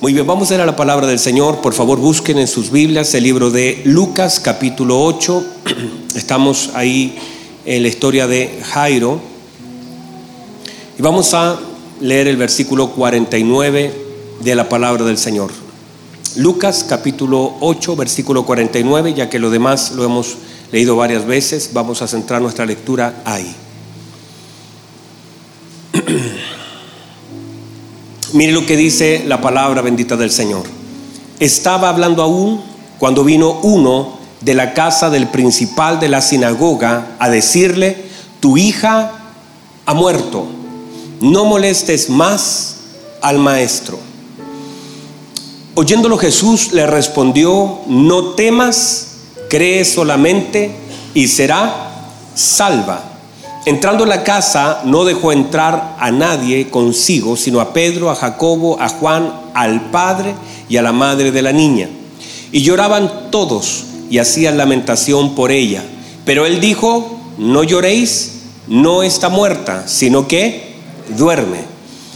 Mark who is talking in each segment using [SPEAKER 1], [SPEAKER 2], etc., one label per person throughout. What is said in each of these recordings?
[SPEAKER 1] Muy bien, vamos a ir a la palabra del Señor. Por favor, busquen en sus Biblias el libro de Lucas capítulo 8. Estamos ahí en la historia de Jairo. Y vamos a leer el versículo 49 de la palabra del Señor. Lucas capítulo 8, versículo 49, ya que lo demás lo hemos leído varias veces, vamos a centrar nuestra lectura ahí. Mire lo que dice la palabra bendita del Señor. Estaba hablando aún cuando vino uno de la casa del principal de la sinagoga a decirle, tu hija ha muerto, no molestes más al maestro. Oyéndolo Jesús le respondió, no temas, cree solamente y será salva. Entrando en la casa, no dejó entrar a nadie consigo, sino a Pedro, a Jacobo, a Juan, al padre y a la madre de la niña. Y lloraban todos y hacían lamentación por ella. Pero él dijo, no lloréis, no está muerta, sino que duerme.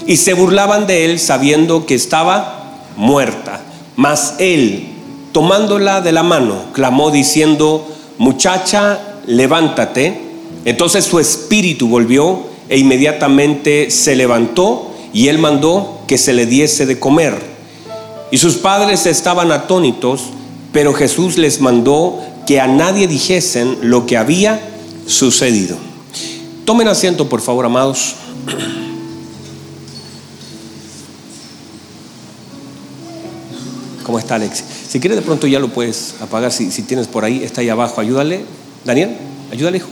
[SPEAKER 1] Y se burlaban de él sabiendo que estaba muerta. Mas él, tomándola de la mano, clamó diciendo, muchacha, levántate. Entonces su espíritu volvió e inmediatamente se levantó y él mandó que se le diese de comer. Y sus padres estaban atónitos, pero Jesús les mandó que a nadie dijesen lo que había sucedido. Tomen asiento, por favor, amados. ¿Cómo está Alex? Si quieres de pronto ya lo puedes apagar, si, si tienes por ahí, está ahí abajo. Ayúdale. Daniel, ayúdale, hijo.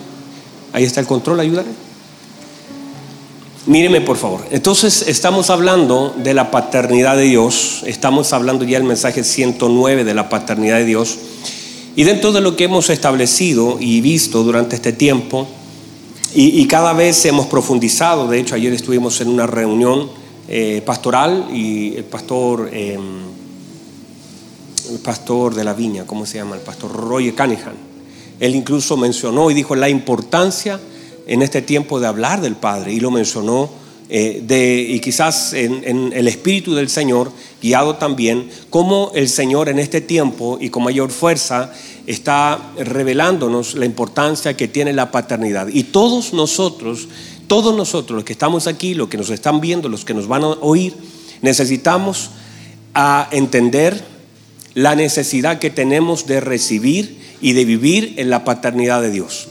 [SPEAKER 1] Ahí está el control, ayúdale. Míreme por favor. Entonces estamos hablando de la paternidad de Dios, estamos hablando ya el mensaje 109 de la paternidad de Dios. Y dentro de lo que hemos establecido y visto durante este tiempo, y, cada vez hemos profundizado, de hecho ayer estuvimos en una reunión eh, pastoral y el pastor, em, el pastor de la viña, ¿cómo se llama? El pastor Roy Cunningham él incluso mencionó y dijo la importancia en este tiempo de hablar del Padre y lo mencionó eh, de, y quizás en, el Espíritu del Señor, guiado también, cómo el Señor en este tiempo y con mayor fuerza está revelándonos la importancia que tiene la paternidad. Y todos nosotros, todos nosotros, los que estamos aquí, los que nos están viendo, los que nos van a oír, necesitamos a entender la necesidad que tenemos de recibir y de vivir en la paternidad de Dios.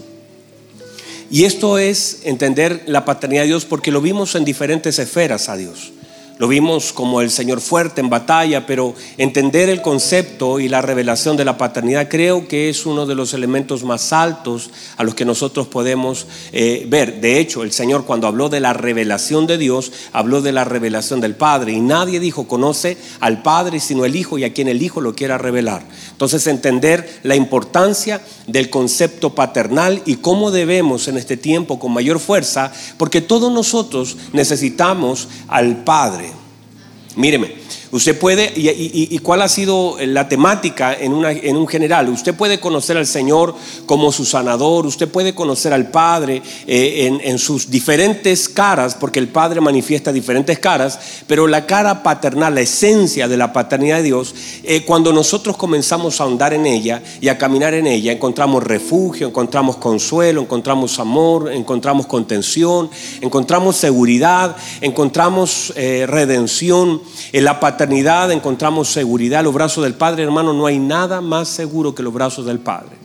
[SPEAKER 1] Y esto es entender la paternidad de Dios porque lo vimos en diferentes esferas a Dios. Lo vimos como el Señor fuerte en batalla, pero entender el concepto y la revelación de la paternidad creo que es uno de los elementos más altos a los que nosotros podemos eh, ver. De hecho, el Señor cuando habló de la revelación de Dios, habló de la revelación del Padre. Y nadie dijo conoce al Padre sino el Hijo y a quien el Hijo lo quiera revelar. Entonces entender la importancia del concepto paternal y cómo debemos en este tiempo con mayor fuerza, porque todos nosotros necesitamos al Padre. Míreme, usted puede, y, cuál ha sido la temática en, en, un general, usted puede conocer al Señor como su sanador, usted puede conocer al Padre eh, en, sus diferentes caras, porque el Padre manifiesta diferentes caras, pero la cara paternal, la esencia de la paternidad de Dios, eh, cuando nosotros comenzamos a ahondar en ella y a caminar en ella, encontramos refugio, encontramos consuelo, encontramos amor, encontramos contención, encontramos seguridad, encontramos eh, redención. En la paternidad encontramos seguridad. En los brazos del Padre, hermano, no hay nada más seguro que los brazos del Padre.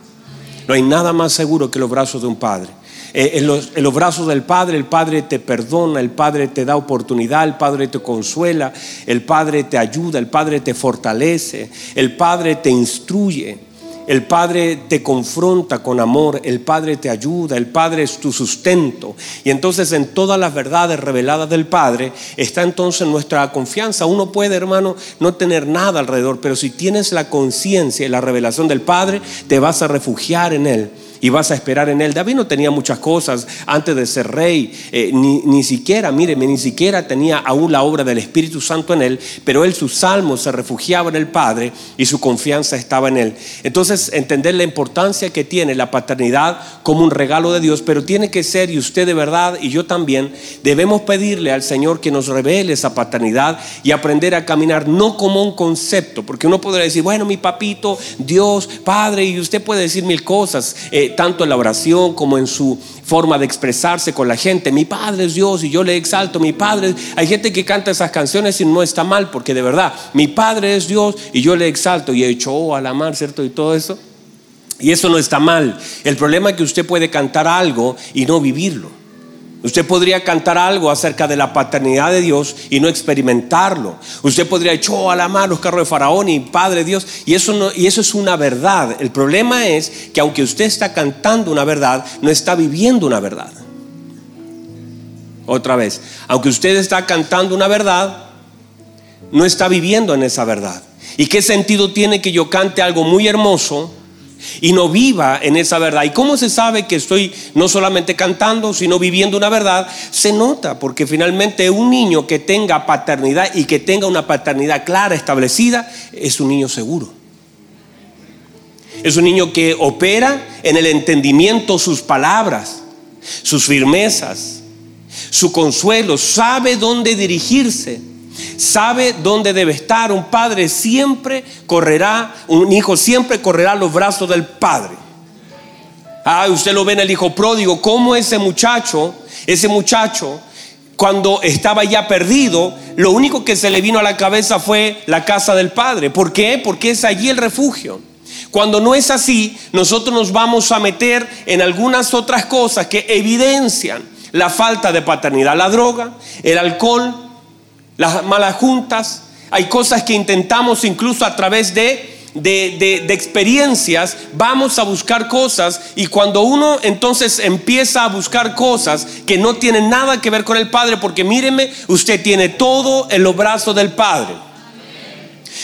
[SPEAKER 1] No hay nada más seguro que los brazos de un Padre. Eh, en, los, en, los, brazos del Padre, el Padre te perdona, el Padre te da oportunidad, el Padre te consuela, el Padre te ayuda, el Padre te fortalece, el Padre te instruye. El Padre te confronta con amor, el Padre te ayuda, el Padre es tu sustento. Y entonces en todas las verdades reveladas del Padre está entonces nuestra confianza. Uno puede, hermano, no tener nada alrededor, pero si tienes la conciencia y la revelación del Padre, te vas a refugiar en Él y vas a esperar en Él. David no tenía muchas cosas antes de ser rey, eh, ni, ni, siquiera, míreme, ni siquiera tenía aún la obra del Espíritu Santo en Él, pero Él sus salmos se refugiaba en el Padre y su confianza estaba en Él. Entonces, entender la importancia que tiene la paternidad como un regalo de Dios, pero tiene que ser, y usted de verdad, y yo también, debemos pedirle al Señor que nos revele esa paternidad y aprender a caminar no como un concepto, porque uno podría decir, bueno, mi papito, Dios, Padre, y usted puede decir mil cosas. Eh, tanto en la oración como en su forma de expresarse con la gente. Mi Padre es Dios y yo le exalto. Mi Padre, hay gente que canta esas canciones y no está mal, porque de verdad, mi Padre es Dios y yo le exalto y he hecho oh, a la mar, ¿cierto? Y todo eso. Y eso no está mal. El problema es que usted puede cantar algo y no vivirlo. Usted podría cantar algo acerca de la paternidad de Dios y no experimentarlo. Usted podría echar a la mano los carros de Faraón y Padre Dios. Y eso, no, y eso es una verdad. El problema es que aunque usted está cantando una verdad, no está viviendo una verdad. Otra vez, aunque usted está cantando una verdad, no está viviendo en esa verdad. ¿Y qué sentido tiene que yo cante algo muy hermoso? Y no viva en esa verdad. ¿Y cómo se sabe que estoy no solamente cantando, sino viviendo una verdad? Se nota, porque finalmente un niño que tenga paternidad y que tenga una paternidad clara, establecida, es un niño seguro. Es un niño que opera en el entendimiento sus palabras, sus firmezas, su consuelo, sabe dónde dirigirse sabe dónde debe estar. Un padre siempre correrá, un hijo siempre correrá los brazos del padre. Ah, usted lo ve en el hijo pródigo, como ese muchacho, ese muchacho, cuando estaba ya perdido, lo único que se le vino a la cabeza fue la casa del padre. ¿Por qué? Porque es allí el refugio. Cuando no es así, nosotros nos vamos a meter en algunas otras cosas que evidencian la falta de paternidad, la droga, el alcohol, las malas juntas, hay cosas que intentamos incluso a través de, de, experiencias, vamos a buscar cosas y cuando uno entonces empieza a buscar cosas que no tienen nada que ver con el Padre, porque míreme, usted tiene todo en los brazos del Padre.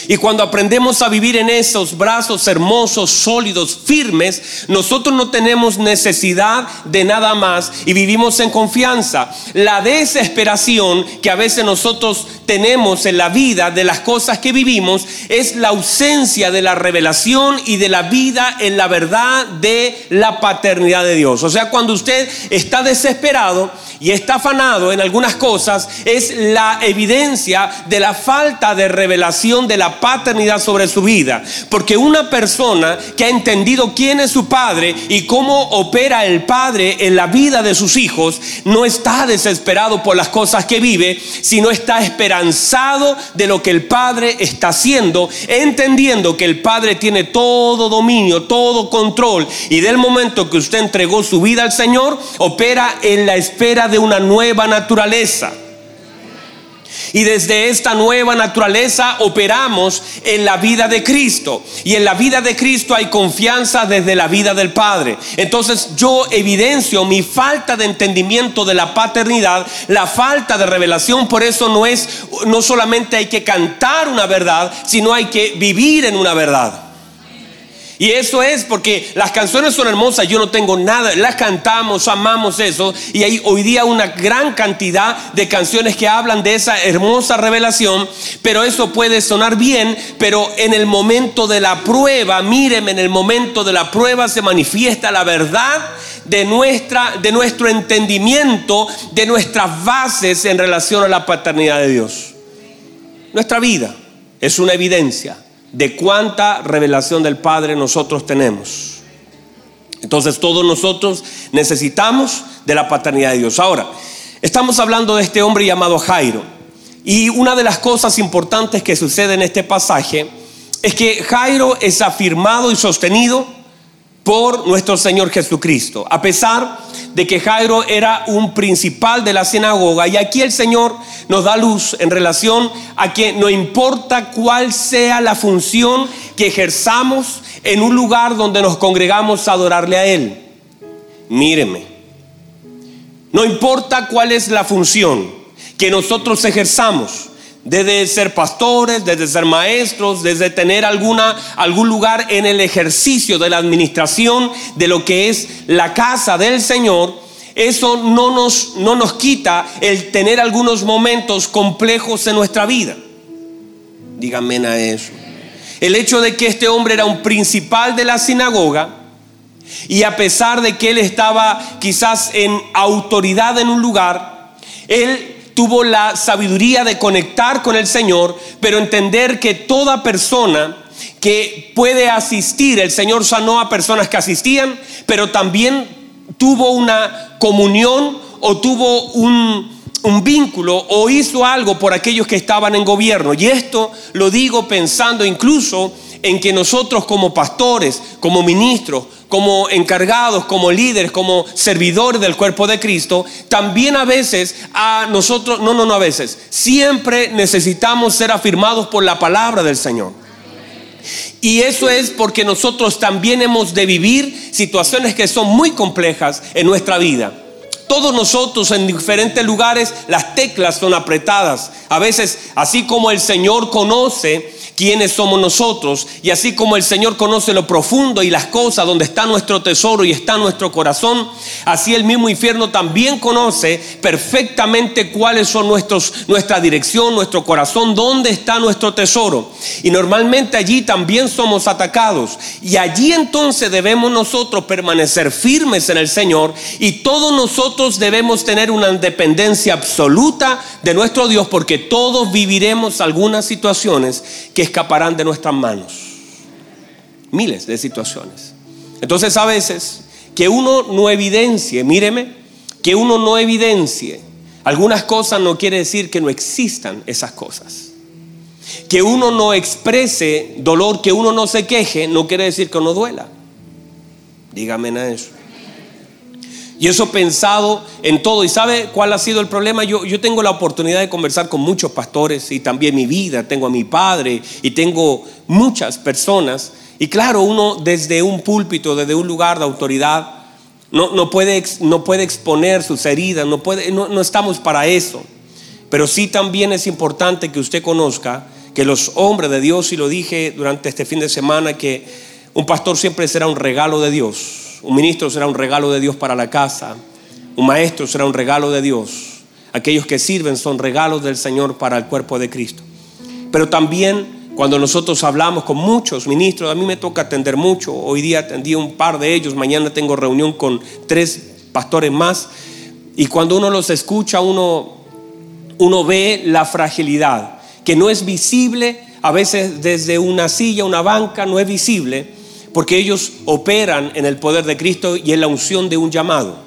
[SPEAKER 1] Y cuando aprendemos a vivir en esos brazos hermosos, sólidos, firmes, nosotros no tenemos necesidad de nada más y vivimos en confianza. La desesperación que a veces nosotros tenemos en la vida de las cosas que vivimos es la ausencia de la revelación y de la vida en la verdad de la paternidad de Dios. O sea, cuando usted está desesperado y está afanado en algunas cosas, es la evidencia de la falta de revelación de la paternidad sobre su vida. Porque una persona que ha entendido quién es su padre y cómo opera el padre en la vida de sus hijos, no está desesperado por las cosas que vive, sino está esperanzado de lo que el padre está haciendo, entendiendo que el padre tiene todo dominio, todo control. Y del momento que usted entregó su vida al Señor, opera en la espera de una nueva naturaleza. Y desde esta nueva naturaleza operamos en la vida de Cristo. Y en la vida de Cristo hay confianza desde la vida del Padre. Entonces yo evidencio mi falta de entendimiento de la paternidad, la falta de revelación. Por eso no es, no solamente hay que cantar una verdad, sino hay que vivir en una verdad. Y eso es porque las canciones son hermosas, yo no tengo nada, las cantamos, amamos eso. Y hay hoy día una gran cantidad de canciones que hablan de esa hermosa revelación, pero eso puede sonar bien, pero en el momento de la prueba, míreme, en el momento de la prueba se manifiesta la verdad de, nuestra, de nuestro entendimiento, de nuestras bases en relación a la paternidad de Dios. Nuestra vida es una evidencia de cuánta revelación del Padre nosotros tenemos. Entonces todos nosotros necesitamos de la paternidad de Dios. Ahora, estamos hablando de este hombre llamado Jairo. Y una de las cosas importantes que sucede en este pasaje es que Jairo es afirmado y sostenido por nuestro Señor Jesucristo. A pesar de que Jairo era un principal de la sinagoga, y aquí el Señor nos da luz en relación a que no importa cuál sea la función que ejerzamos en un lugar donde nos congregamos a adorarle a Él. Míreme, no importa cuál es la función que nosotros ejerzamos, desde ser pastores, desde ser maestros, desde tener alguna, algún lugar en el ejercicio de la administración de lo que es la casa del Señor, eso no nos, no nos quita el tener algunos momentos complejos en nuestra vida. Díganme a eso. El hecho de que este hombre era un principal de la sinagoga y a pesar de que él estaba quizás en autoridad en un lugar, él tuvo la sabiduría de conectar con el Señor, pero entender que toda persona que puede asistir, el Señor sanó a personas que asistían, pero también tuvo una comunión o tuvo un, vínculo o hizo algo por aquellos que estaban en gobierno. Y esto lo digo pensando incluso en que nosotros como pastores, como ministros, como encargados, como líderes, como servidores del cuerpo de Cristo, también a veces a nosotros, no, no, no a veces, siempre necesitamos ser afirmados por la palabra del Señor. Y eso es porque nosotros también hemos de vivir situaciones que son muy complejas en nuestra vida. Todos nosotros en diferentes lugares las teclas son apretadas. A veces, así como el Señor conoce quiénes somos nosotros. Y así como el Señor conoce lo profundo y las cosas donde está nuestro tesoro y está nuestro corazón, así el mismo infierno también conoce perfectamente cuáles son nuestros, nuestra dirección, nuestro corazón, dónde está nuestro tesoro. Y normalmente allí también somos atacados. Y allí entonces debemos nosotros permanecer firmes en el Señor y todos nosotros debemos tener una dependencia absoluta de nuestro Dios porque todos viviremos algunas situaciones que escaparán de nuestras manos. Miles de situaciones. Entonces a veces que uno no evidencie, míreme, que uno no evidencie algunas cosas no quiere decir que no existan esas cosas. Que uno no exprese dolor, que uno no se queje, no quiere decir que no duela. Dígame a eso. Y eso pensado en todo. ¿Y sabe cuál ha sido el problema? Yo, yo tengo la oportunidad de conversar con muchos pastores y también mi vida. Tengo a mi padre y tengo muchas personas. Y claro, uno desde un púlpito, desde un lugar de autoridad, no, no, puede, no puede exponer sus heridas, no, puede, no, no estamos para eso. Pero sí también es importante que usted conozca que los hombres de Dios, y lo dije durante este fin de semana, que un pastor siempre será un regalo de Dios. Un ministro será un regalo de Dios para la casa. Un maestro será un regalo de Dios. Aquellos que sirven son regalos del Señor para el cuerpo de Cristo. Pero también cuando nosotros hablamos con muchos ministros, a mí me toca atender mucho. Hoy día atendí un par de ellos, mañana tengo reunión con tres pastores más. Y cuando uno los escucha, uno, uno ve la fragilidad, que no es visible, a veces desde una silla, una banca, no es visible porque ellos operan en el poder de Cristo y en la unción de un llamado,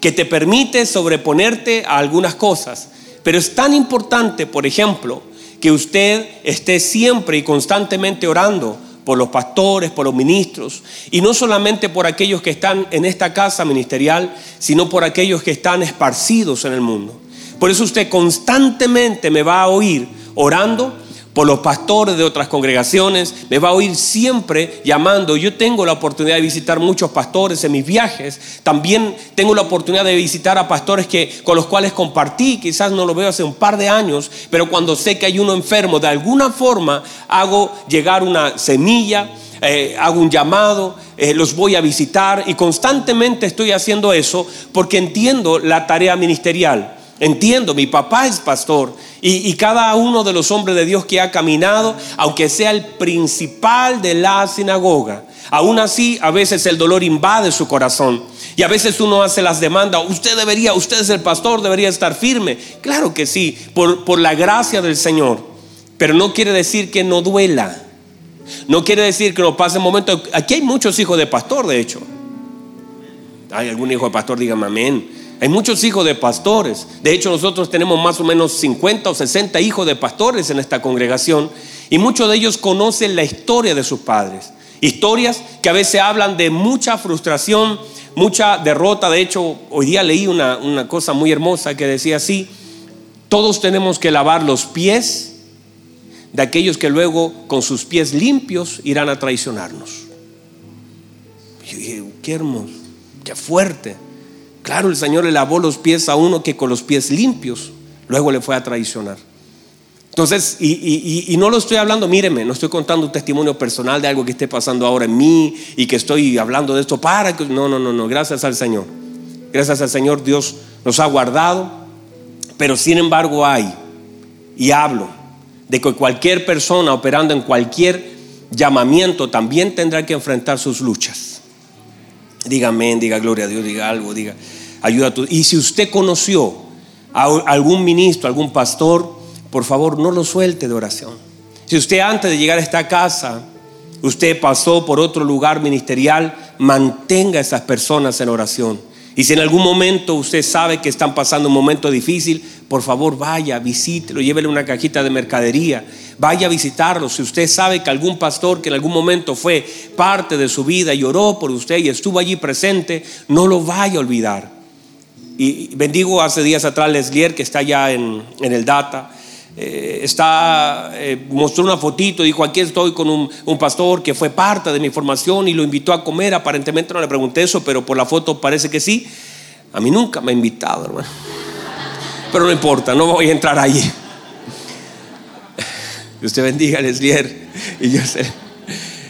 [SPEAKER 1] que te permite sobreponerte a algunas cosas. Pero es tan importante, por ejemplo, que usted esté siempre y constantemente orando por los pastores, por los ministros, y no solamente por aquellos que están en esta casa ministerial, sino por aquellos que están esparcidos en el mundo. Por eso usted constantemente me va a oír orando por los pastores de otras congregaciones, me va a oír siempre llamando. Yo tengo la oportunidad de visitar muchos pastores en mis viajes. También tengo la oportunidad de visitar a pastores que, con los cuales compartí, quizás no lo veo hace un par de años, pero cuando sé que hay uno enfermo, de alguna forma hago llegar una semilla. Eh, hago un llamado, eh, los voy a visitar y constantemente estoy haciendo eso porque entiendo la tarea ministerial. Entiendo, mi papá es pastor y, cada uno de los hombres de Dios que ha caminado, aunque sea el principal de la sinagoga, aún así a veces el dolor invade su corazón y a veces uno hace las demandas, usted debería, usted es el pastor, debería estar firme. Claro que sí, por, por la gracia del Señor, pero no quiere decir que no duela, no quiere decir que no pase momento. Aquí hay muchos hijos de pastor, de hecho. ¿Hay algún hijo de pastor? Dígame amén. Hay muchos hijos de pastores. De hecho, nosotros tenemos más o menos 50 o 60 hijos de pastores en esta congregación y muchos de ellos conocen la historia de sus padres. Historias que a veces hablan de mucha frustración, mucha derrota. De hecho, hoy día leí una, una cosa muy hermosa que decía así, todos tenemos que lavar los pies de aquellos que luego con sus pies limpios irán a traicionarnos. qué hermoso, qué fuerte. Claro, el Señor le lavó los pies a uno que con los pies limpios luego le fue a traicionar. Entonces, y, no lo estoy hablando, míreme, no estoy contando un testimonio personal de algo que esté pasando ahora en mí y que estoy hablando de esto para que... No, no, no, no, gracias al Señor. Gracias al Señor Dios nos ha guardado, pero sin embargo hay, y hablo, de que cualquier persona operando en cualquier llamamiento también tendrá que enfrentar sus luchas. Diga amén, diga gloria a Dios, diga algo, diga ayuda a tu... Y si usted conoció a algún ministro, algún pastor, por favor no lo suelte de oración. Si usted antes de llegar a esta casa, usted pasó por otro lugar ministerial, mantenga a esas personas en oración. Y si en algún momento usted sabe que están pasando un momento difícil, por favor vaya, visítelo, llévele una cajita de mercadería, vaya a visitarlo. Si usted sabe que algún pastor que en algún momento fue parte de su vida y por usted y estuvo allí presente, no lo vaya a olvidar. Y bendigo hace días atrás Leslier, que está allá en, en el Data. Eh, está, eh, mostró una fotito, dijo, aquí estoy con un, pastor que fue parte de mi formación y lo invitó a comer. Aparentemente no le pregunté eso, pero por la foto parece que sí. A mí nunca me ha invitado, hermano. Pero no importa, no voy a entrar allí. Usted bendiga Leslier y yo sé.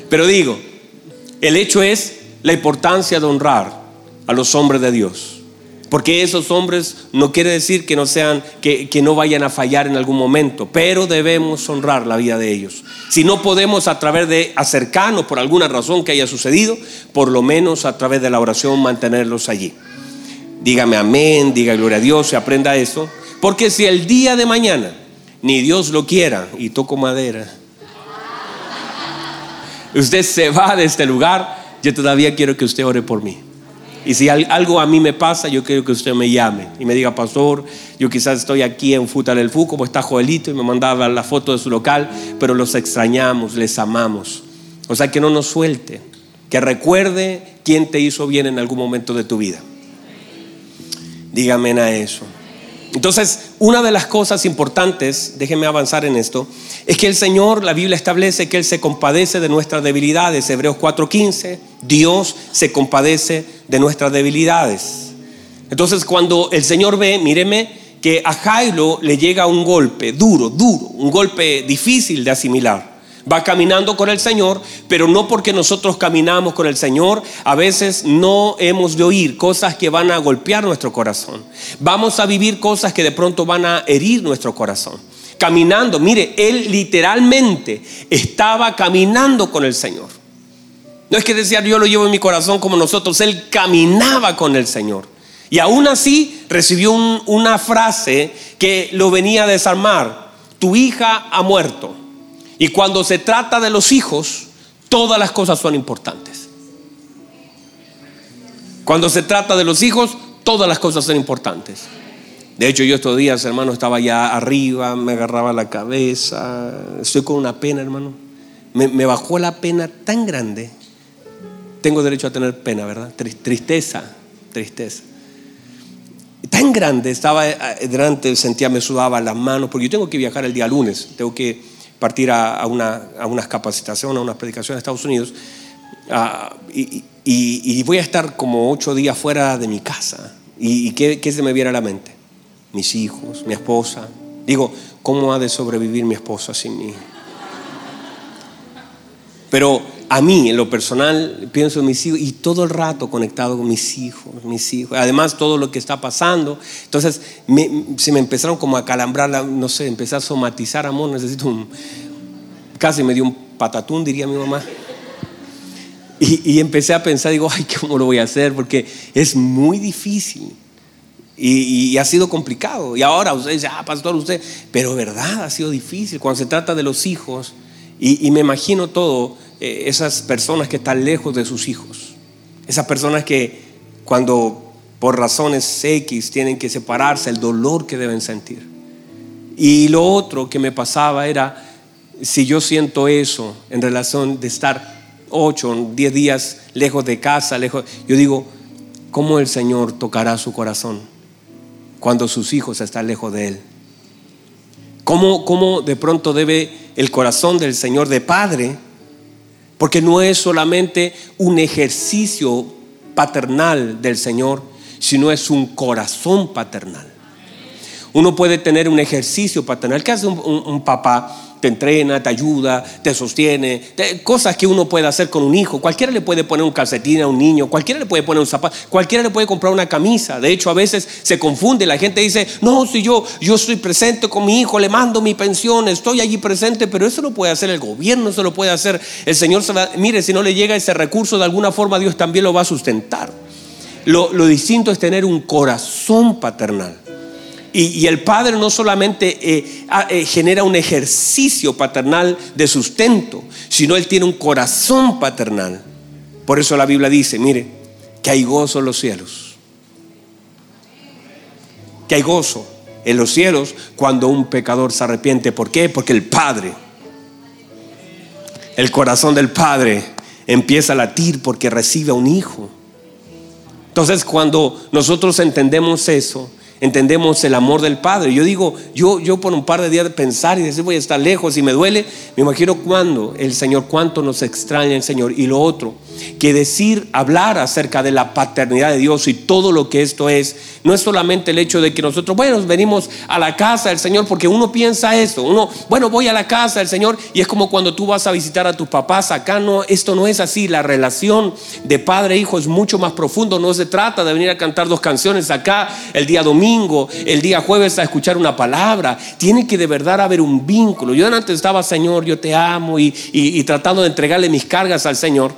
[SPEAKER 1] Pero digo, el hecho es la importancia de honrar a los hombres de Dios. Porque esos hombres no quiere decir que no sean, que, no vayan a fallar en algún momento, pero debemos honrar la vida de ellos. Si no podemos a través de acercarnos por alguna razón que haya sucedido, por lo menos a través de la oración mantenerlos allí. Dígame amén, diga gloria a Dios y aprenda eso. Porque si el día de mañana ni Dios lo quiera, y toco madera, usted se va de este lugar, yo todavía quiero que usted ore por mí. Y si algo a mí me pasa, yo quiero que usted me llame y me diga, pastor, yo quizás estoy aquí en Futa del Fu, como está Joelito, y me mandaba la foto de su local, pero los extrañamos, les amamos. O sea, que no nos suelte, que recuerde quién te hizo bien en algún momento de tu vida. Dígame a eso. Entonces, una de las cosas importantes, déjenme avanzar en esto, es que el Señor, la Biblia establece que Él se compadece de nuestras debilidades. Hebreos 4:15, Dios se compadece de nuestras debilidades. Entonces, cuando el Señor ve, míreme, que a Jairo le llega un golpe duro, duro, un golpe difícil de asimilar va caminando con el Señor, pero no porque nosotros caminamos con el Señor, a veces no hemos de oír cosas que van a golpear nuestro corazón. Vamos a vivir cosas que de pronto van a herir nuestro corazón. Caminando, mire, él literalmente estaba caminando con el Señor. No es que decía yo lo llevo en mi corazón como nosotros, él caminaba con el Señor. Y aún así recibió una frase que lo venía a desarmar. Tu hija ha muerto y cuando se trata de los hijos, todas las cosas son importantes. Cuando se trata de los hijos, todas las cosas son importantes. De hecho, yo estos días, hermano, estaba ya arriba, me agarraba la cabeza, estoy con una pena, hermano. Me, bajó la pena tan grande. Tengo derecho a tener pena, ¿verdad? Tristeza, tristeza. Tan grande, estaba eh, delante, sentía, me sudaba las manos, porque yo tengo que viajar el día lunes, tengo que partir a, una, a unas capacitaciones, a unas predicaciones a Estados Unidos. Ah, y, voy a estar como ocho días fuera de mi casa. ¿Y, qué, qué, se me viene a la mente? Mis hijos, mi esposa. Digo, ¿cómo ha de sobrevivir mi esposa sin mí? Pero a mí, en lo personal, pienso en mis hijos y todo el rato conectado con mis hijos, mis hijos. Además, todo lo que está pasando. Entonces, se me empezaron como a calambrar, no sé, empecé a somatizar, amor, necesito un... Casi me dio un patatún, diría mi mamá. Y, empecé a pensar, digo, ay, ¿cómo lo voy a hacer? Porque es muy difícil. Y, y, ha sido complicado. Y ahora usted dice, ah, pastor, usted, pero verdad, ha sido difícil. Cuando se trata de los hijos, y, me imagino todo, eh, esas personas que están lejos de sus hijos, esas personas que cuando por razones X tienen que separarse, el dolor que deben sentir. Y lo otro que me pasaba era, si yo siento eso en relación de estar ocho, diez días lejos de casa, lejos, yo digo, ¿cómo el Señor tocará su corazón cuando sus hijos están lejos de Él? ¿Cómo, cómo de pronto debe el corazón del Señor de Padre? Porque no es solamente un ejercicio paternal del Señor, sino es un corazón paternal. Uno puede tener un ejercicio paternal. ¿Qué hace un, papá? Te entrena, te ayuda, te sostiene. cosas que uno puede hacer con un hijo. Cualquiera le puede poner un calcetín a un niño. Cualquiera le puede poner un zapato. Cualquiera le puede comprar una camisa. De hecho, a veces se confunde. La gente dice, no, si yo, yo estoy presente con mi hijo, le mando mi pensión, estoy allí presente. Pero eso lo puede hacer el gobierno, eso lo puede hacer el Señor. mire, si no le llega ese recurso, de alguna forma Dios también lo va a sustentar. Lo, distinto es tener un corazón paternal. Y, el padre no solamente eh, eh, genera un ejercicio paternal de sustento, sino él tiene un corazón paternal. Por eso la Biblia dice, mire, que hay gozo en los cielos. Que hay gozo en los cielos cuando un pecador se arrepiente. ¿Por qué? Porque el Padre, el corazón del Padre empieza a latir porque recibe a un hijo. Entonces cuando nosotros entendemos eso, entendemos el amor del Padre. Yo digo, yo, yo por un par de días de pensar y decir voy a estar lejos y me duele, me imagino cuando el Señor, cuánto nos extraña el Señor. Y lo otro, que decir, hablar acerca de la paternidad de Dios y todo lo que esto es, no es solamente el hecho de que nosotros, bueno, venimos a la casa del Señor, porque uno piensa eso, uno, bueno, voy a la casa del Señor y es como cuando tú vas a visitar a tus papás, acá no, esto no es así, la relación de padre e hijo es mucho más profundo, no se trata de venir a cantar dos canciones acá el día domingo, el día jueves a escuchar una palabra, tiene que de verdad haber un vínculo. Yo antes estaba, Señor, yo te amo y, y tratando de entregarle mis cargas al Señor.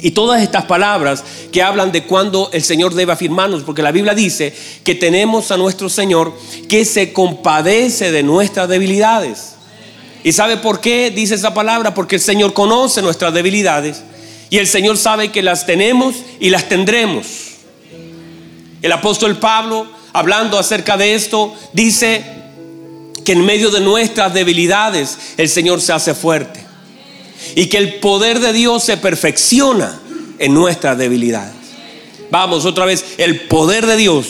[SPEAKER 1] Y todas estas palabras que hablan de cuando el Señor debe afirmarnos, porque la Biblia dice que tenemos a nuestro Señor que se compadece de nuestras debilidades. ¿Y sabe por qué dice esa palabra? Porque el Señor conoce nuestras debilidades y el Señor sabe que las tenemos y las tendremos. El apóstol Pablo, hablando acerca de esto, dice que en medio de nuestras debilidades el Señor se hace fuerte y que el poder de Dios se perfecciona en nuestras debilidades. Vamos otra vez, el poder de Dios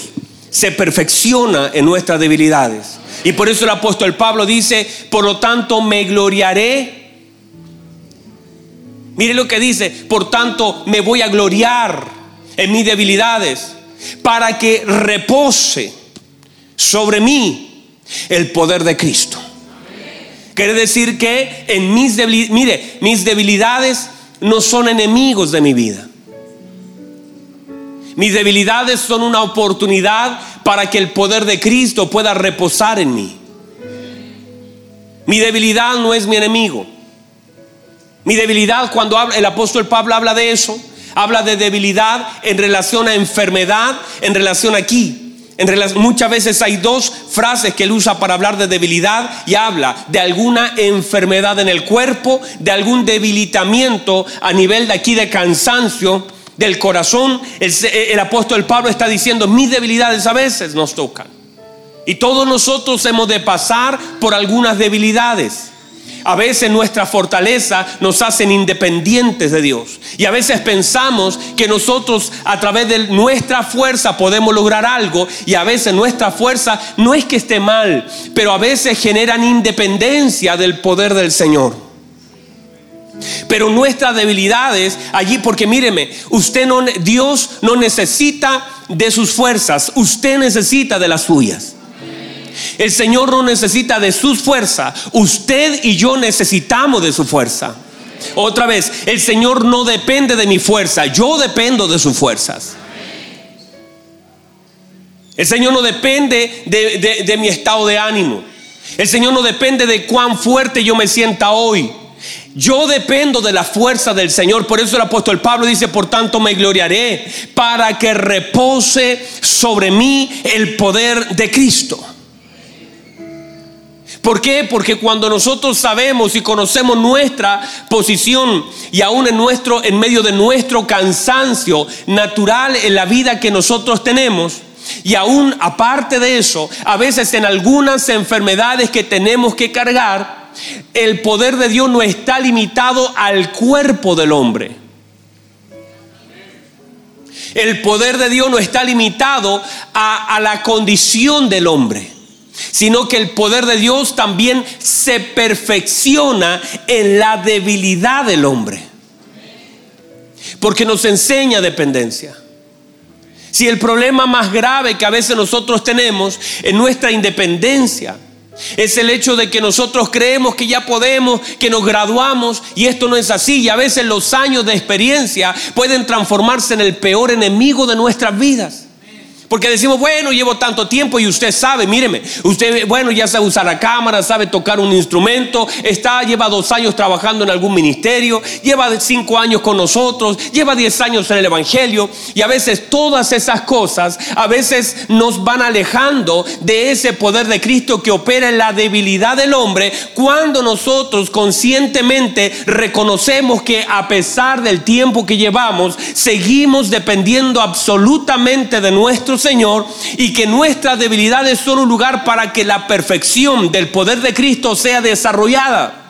[SPEAKER 1] se perfecciona en nuestras debilidades. Y por eso el apóstol Pablo dice, por lo tanto me gloriaré. Mire lo que dice, por tanto me voy a gloriar en mis debilidades para que repose sobre mí el poder de Cristo. Quiere decir que en mis debilidades, mire, mis debilidades no son enemigos de mi vida. Mis debilidades son una oportunidad para que el poder de Cristo pueda reposar en mí. Mi debilidad no es mi enemigo. Mi debilidad, cuando el apóstol Pablo habla de eso, habla de debilidad en relación a enfermedad, en relación aquí. En muchas veces hay dos frases que él usa para hablar de debilidad y habla de alguna enfermedad en el cuerpo, de algún debilitamiento a nivel de aquí de cansancio del corazón. El, el apóstol Pablo está diciendo, mis debilidades a veces nos tocan. Y todos nosotros hemos de pasar por algunas debilidades. A veces nuestra fortaleza nos hacen independientes de Dios. Y a veces pensamos que nosotros a través de nuestra fuerza podemos lograr algo. Y a veces nuestra fuerza no es que esté mal, pero a veces generan independencia del poder del Señor. Pero nuestras debilidades allí, porque míreme, usted no, Dios no necesita de sus fuerzas, usted necesita de las suyas. El Señor no necesita de sus fuerzas. Usted y yo necesitamos de su fuerza. Otra vez, el Señor no depende de mi fuerza. Yo dependo de sus fuerzas. El Señor no depende de, mi estado de ánimo. El Señor no depende de cuán fuerte yo me sienta hoy. Yo dependo de la fuerza del Señor. Por eso el apóstol Pablo dice, por tanto me gloriaré para que repose sobre mí el poder de Cristo. ¿Por qué? Porque cuando nosotros sabemos y conocemos nuestra posición y aún en nuestro en medio de nuestro cansancio natural en la vida que nosotros tenemos, y aún aparte de eso, a veces en algunas enfermedades que tenemos que cargar, el poder de Dios no está limitado al cuerpo del hombre. El poder de Dios no está limitado a, a la condición del hombre sino que el poder de Dios también se perfecciona en la debilidad del hombre. Porque nos enseña dependencia. Si el problema más grave que a veces nosotros tenemos es nuestra independencia, es el hecho de que nosotros creemos que ya podemos, que nos graduamos y esto no es así. Y a veces los años de experiencia pueden transformarse en el peor enemigo de nuestras vidas. Porque decimos, bueno, llevo tanto tiempo y usted sabe, míreme, usted, bueno, ya sabe usar la cámara, sabe tocar un instrumento, está, lleva dos años trabajando en algún ministerio, lleva cinco años con nosotros, lleva diez años en el Evangelio y a veces todas esas cosas, a veces nos van alejando de ese poder de Cristo que opera en la debilidad del hombre cuando nosotros conscientemente reconocemos que a pesar del tiempo que llevamos, seguimos dependiendo absolutamente de nuestro Señor y que nuestras debilidades son un lugar para que la perfección del poder de Cristo sea desarrollada.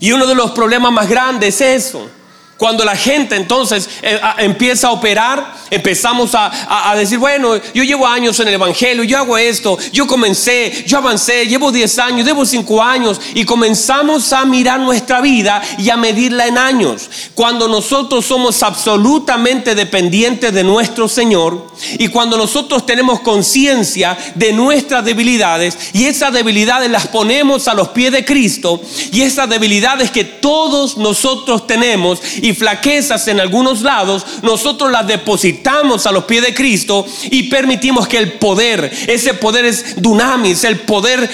[SPEAKER 1] Y uno de los problemas más grandes es eso. Cuando la gente entonces eh, empieza a operar, empezamos a, decir, bueno, yo llevo años en el Evangelio, yo hago esto, yo comencé, yo avancé, llevo 10 años, llevo 5 años y comenzamos a mirar nuestra vida y a medirla en años. Cuando nosotros somos absolutamente dependientes de nuestro Señor y cuando nosotros tenemos conciencia de nuestras debilidades y esas debilidades las ponemos a los pies de Cristo y esas debilidades que todos nosotros tenemos y flaquezas en algunos lados, nosotros las depositamos a los pies de Cristo y permitimos que el poder, ese poder es dunamis, el poder,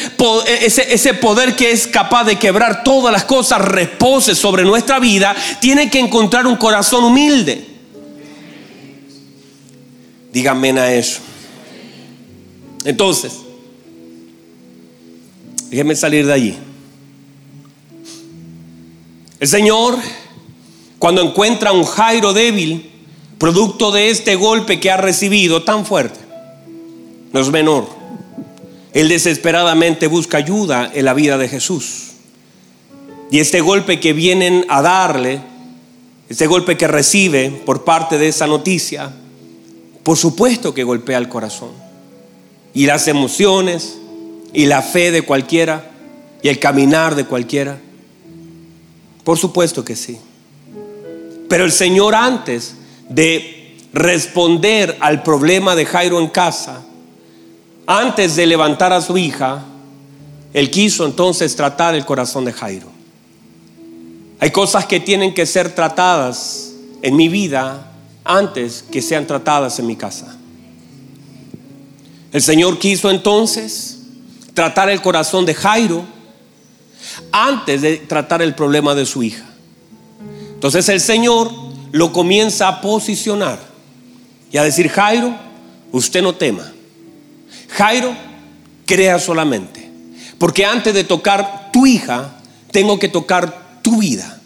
[SPEAKER 1] ese, ese poder que es capaz de quebrar todas las cosas, repose sobre nuestra vida, tiene que encontrar un corazón humilde. Díganme a eso. Entonces, déjenme salir de allí. El Señor cuando encuentra un Jairo débil, producto de este golpe que ha recibido tan fuerte, no es menor. Él desesperadamente busca ayuda en la vida de Jesús. Y este golpe que vienen a darle, este golpe que recibe por parte de esa noticia, por supuesto que golpea el corazón. Y las emociones, y la fe de cualquiera, y el caminar de cualquiera. Por supuesto que sí. Pero el Señor antes de responder al problema de Jairo en casa, antes de levantar a su hija, Él quiso entonces tratar el corazón de Jairo. Hay cosas que tienen que ser tratadas en mi vida antes que sean tratadas en mi casa. El Señor quiso entonces tratar el corazón de Jairo antes de tratar el problema de su hija. Entonces el Señor lo comienza a posicionar y a decir, Jairo, usted no tema. Jairo, crea solamente. Porque antes de tocar tu hija, tengo que tocar tu vida.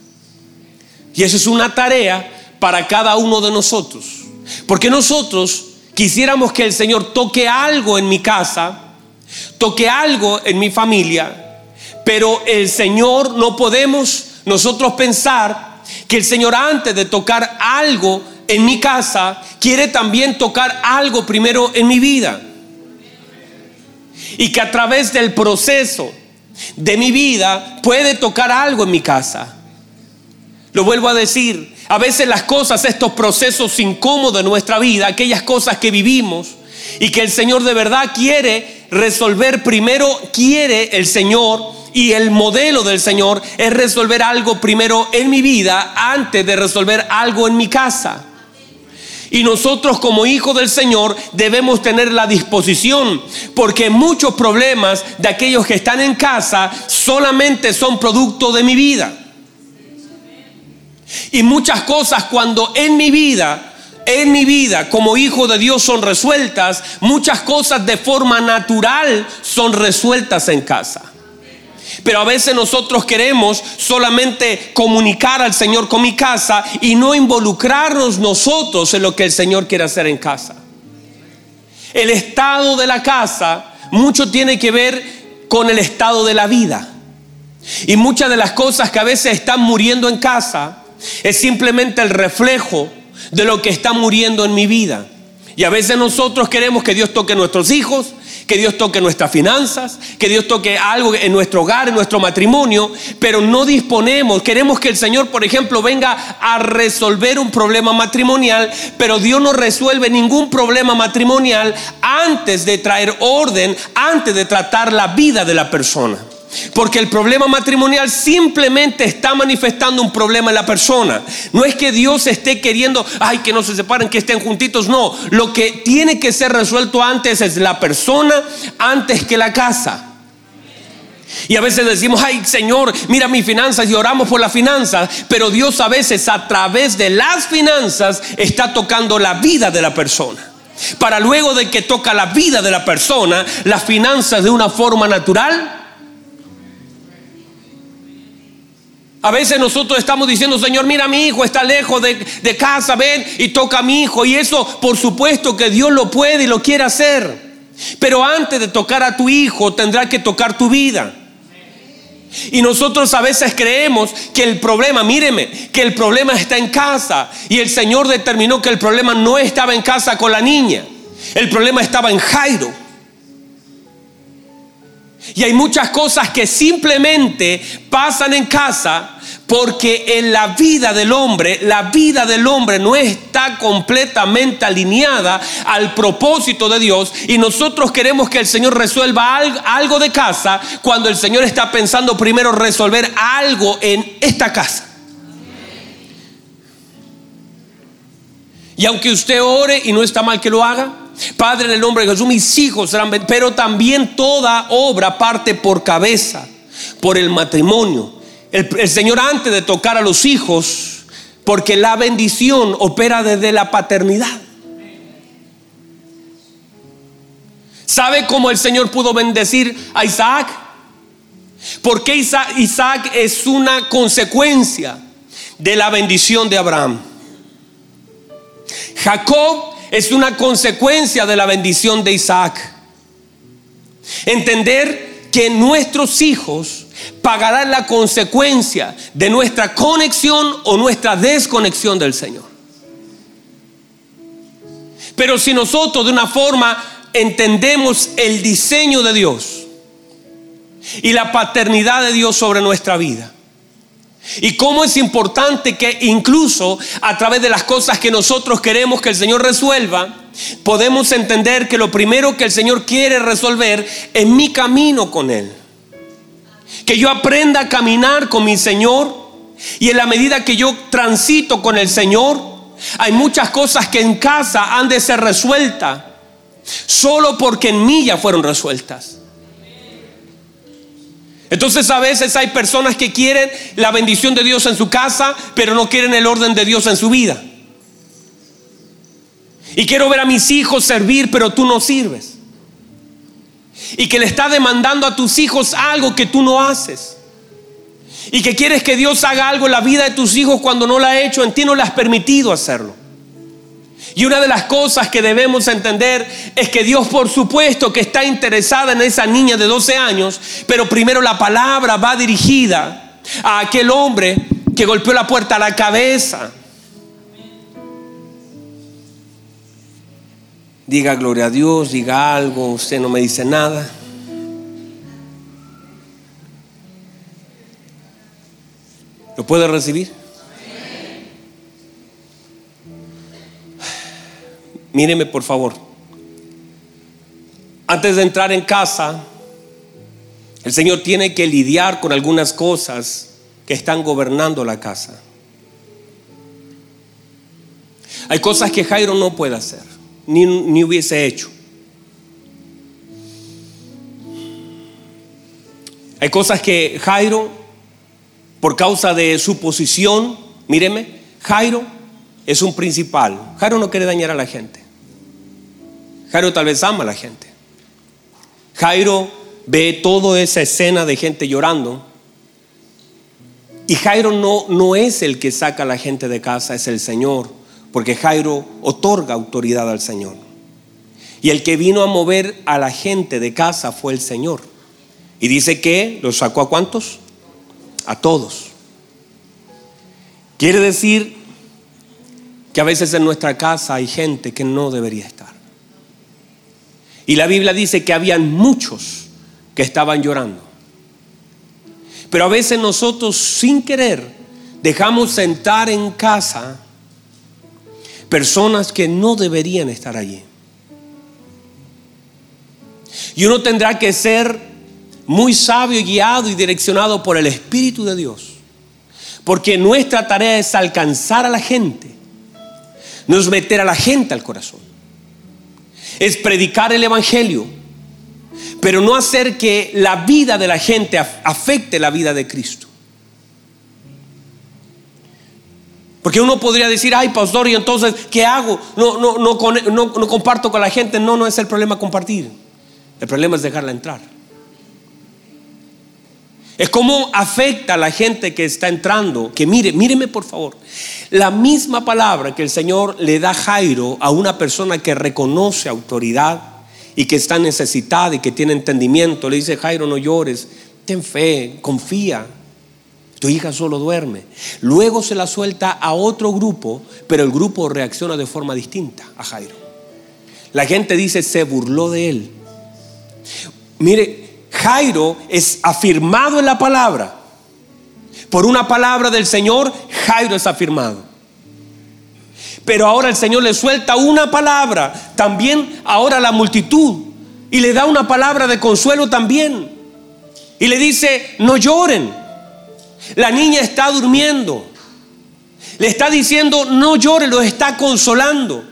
[SPEAKER 1] Y esa es una tarea para cada uno de nosotros. Porque nosotros quisiéramos que el Señor toque algo en mi casa, toque algo en mi familia, pero el Señor no podemos nosotros pensar que el Señor antes de tocar algo en mi casa, quiere también tocar algo primero en mi vida. Y que a través del proceso de mi vida puede tocar algo en mi casa. Lo vuelvo a decir, a veces las cosas, estos procesos incómodos de nuestra vida, aquellas cosas que vivimos y que el Señor de verdad quiere resolver primero, quiere el Señor y el modelo del Señor es resolver algo primero en mi vida antes de resolver algo en mi casa. Y nosotros como hijos del Señor debemos tener la disposición, porque muchos problemas de aquellos que están en casa solamente son producto de mi vida. Y muchas cosas cuando en mi vida, en mi vida como hijo de Dios son resueltas, muchas cosas de forma natural son resueltas en casa. Pero a veces nosotros queremos solamente comunicar al Señor con mi casa y no involucrarnos nosotros en lo que el Señor quiere hacer en casa. El estado de la casa mucho tiene que ver con el estado de la vida. Y muchas de las cosas que a veces están muriendo en casa es simplemente el reflejo de lo que está muriendo en mi vida. Y a veces nosotros queremos que Dios toque a nuestros hijos, que Dios toque nuestras finanzas, que Dios toque algo en nuestro hogar, en nuestro matrimonio, pero no disponemos, queremos que el Señor, por ejemplo, venga a resolver un problema matrimonial, pero Dios no resuelve ningún problema matrimonial antes de traer orden, antes de tratar la vida de la persona. Porque el problema matrimonial simplemente está manifestando un problema en la persona. No es que Dios esté queriendo, ay, que no se separen, que estén juntitos. No, lo que tiene que ser resuelto antes es la persona antes que la casa. Y a veces decimos, ay Señor, mira mis finanzas y oramos por las finanzas, pero Dios a veces a través de las finanzas está tocando la vida de la persona. Para luego de que toca la vida de la persona, las finanzas de una forma natural A veces nosotros estamos diciendo, Señor, mira mi hijo está lejos de, de, casa, ven y toca a mi hijo. Y eso, por supuesto que Dios lo puede y lo quiere hacer. Pero antes de tocar a tu hijo, tendrá que tocar tu vida. Y nosotros a veces creemos que el problema, míreme, que el problema está en casa. Y el Señor determinó que el problema no estaba en casa con la niña. El problema estaba en Jairo. Y hay muchas cosas que simplemente pasan en casa porque en la vida del hombre, la vida del hombre no está completamente alineada al propósito de Dios y nosotros queremos que el Señor resuelva algo de casa cuando el Señor está pensando primero resolver algo en esta casa. Y aunque usted ore y no está mal que lo haga, Padre, en el nombre de Jesús, mis hijos serán, pero también toda obra parte por cabeza, por el matrimonio. El, el Señor antes de tocar a los hijos, porque la bendición opera desde la paternidad. ¿Sabe cómo el Señor pudo bendecir a Isaac? Porque Isaac, Isaac es una consecuencia de la bendición de Abraham. Jacob es una consecuencia de la bendición de Isaac. Entender que nuestros hijos pagarán la consecuencia de nuestra conexión o nuestra desconexión del Señor. Pero si nosotros de una forma entendemos el diseño de Dios y la paternidad de Dios sobre nuestra vida, y cómo es importante que incluso a través de las cosas que nosotros queremos que el Señor resuelva, podemos entender que lo primero que el Señor quiere resolver es mi camino con Él. Que yo aprenda a caminar con mi Señor y en la medida que yo transito con el Señor, hay muchas cosas que en casa han de ser resueltas solo porque en mí ya fueron resueltas. Entonces a veces hay personas que quieren la bendición de Dios en su casa, pero no quieren el orden de Dios en su vida. Y quiero ver a mis hijos servir, pero tú no sirves. Y que le está demandando a tus hijos algo que tú no haces. Y que quieres que Dios haga algo en la vida de tus hijos cuando no lo ha hecho, en ti no le has permitido hacerlo. Y una de las cosas que debemos entender es que Dios por supuesto que está interesada en esa niña de 12 años, pero primero la palabra va dirigida a aquel hombre que golpeó la puerta a la cabeza. Diga gloria a Dios, diga algo, usted no me dice nada. ¿Lo puede recibir? Míreme por favor. Antes de entrar en casa, el Señor tiene que lidiar con algunas cosas que están gobernando la casa. Hay cosas que Jairo no puede hacer, ni, ni hubiese hecho. Hay cosas que Jairo, por causa de su posición, míreme, Jairo es un principal. Jairo no quiere dañar a la gente. Jairo tal vez ama a la gente. Jairo ve toda esa escena de gente llorando. Y Jairo no, no es el que saca a la gente de casa, es el Señor, porque Jairo otorga autoridad al Señor. Y el que vino a mover a la gente de casa fue el Señor. Y dice que lo sacó a cuántos? A todos. Quiere decir que a veces en nuestra casa hay gente que no debería estar. Y la Biblia dice que habían muchos que estaban llorando. Pero a veces nosotros sin querer dejamos sentar en casa personas que no deberían estar allí. Y uno tendrá que ser muy sabio, guiado y direccionado por el Espíritu de Dios. Porque nuestra tarea es alcanzar a la gente, no es meter a la gente al corazón. Es predicar el Evangelio, pero no hacer que la vida de la gente afecte la vida de Cristo. Porque uno podría decir, ay pastor, y entonces, ¿qué hago? No, no, no, no, comparto con la gente. No, no es el problema compartir. El problema es dejarla entrar. Es como afecta a la gente que está entrando. Que mire, míreme por favor. La misma palabra que el Señor le da a Jairo a una persona que reconoce autoridad y que está necesitada y que tiene entendimiento. Le dice, Jairo, no llores, ten fe, confía, tu hija solo duerme. Luego se la suelta a otro grupo, pero el grupo reacciona de forma distinta a Jairo. La gente dice, se burló de él. Mire, Jairo es afirmado en la palabra. Por una palabra del Señor, Jairo es afirmado. Pero ahora el Señor le suelta una palabra, también ahora la multitud, y le da una palabra de consuelo también. Y le dice, no lloren. La niña está durmiendo. Le está diciendo, no llore, lo está consolando.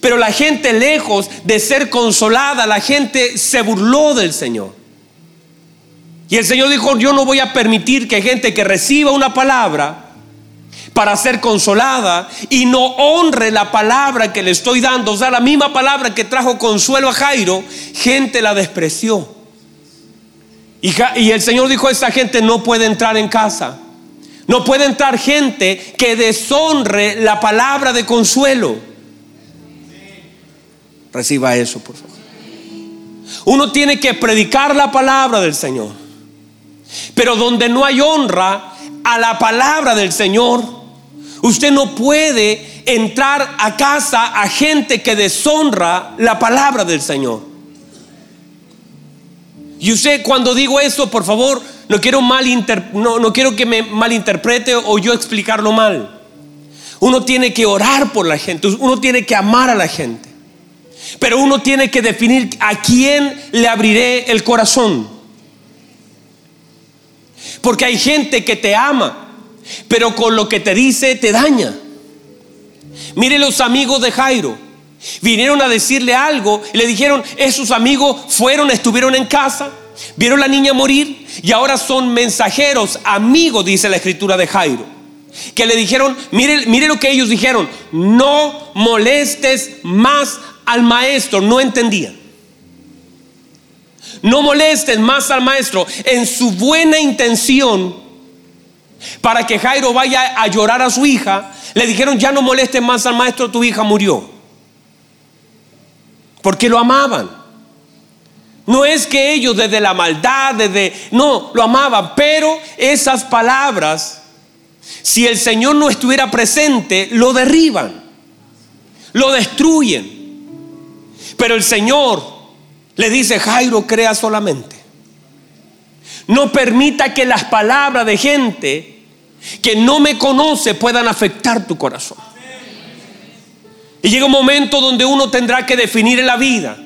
[SPEAKER 1] Pero la gente lejos de ser consolada, la gente se burló del Señor. Y el Señor dijo, yo no voy a permitir que gente que reciba una palabra para ser consolada y no honre la palabra que le estoy dando, o sea, la misma palabra que trajo consuelo a Jairo, gente la despreció. Y, el Señor dijo a esa gente no puede entrar en casa. No puede entrar gente que deshonre la palabra de consuelo. Reciba eso, por favor. Uno tiene que predicar la palabra del Señor. Pero donde no hay honra a la palabra del Señor, usted no puede entrar a casa a gente que deshonra la palabra del Señor. Y usted cuando digo eso, por favor, no quiero, no, no quiero que me malinterprete o yo explicarlo mal. Uno tiene que orar por la gente, uno tiene que amar a la gente. Pero uno tiene que definir a quién le abriré el corazón. Porque hay gente que te ama, pero con lo que te dice te daña. Mire los amigos de Jairo. Vinieron a decirle algo y le dijeron, esos amigos fueron, estuvieron en casa, vieron a la niña morir y ahora son mensajeros, amigos, dice la escritura de Jairo. Que le dijeron, mire, mire lo que ellos dijeron, no molestes más al maestro, no entendían. No molestes más al maestro en su buena intención para que Jairo vaya a llorar a su hija. Le dijeron, ya no molestes más al maestro, tu hija murió porque lo amaban. No es que ellos desde la maldad, desde... No, lo amaban, pero esas palabras, si el Señor no estuviera presente, lo derriban, lo destruyen. Pero el Señor le dice, Jairo, crea solamente. No permita que las palabras de gente que no me conoce puedan afectar tu corazón. Y llega un momento donde uno tendrá que definir en la vida.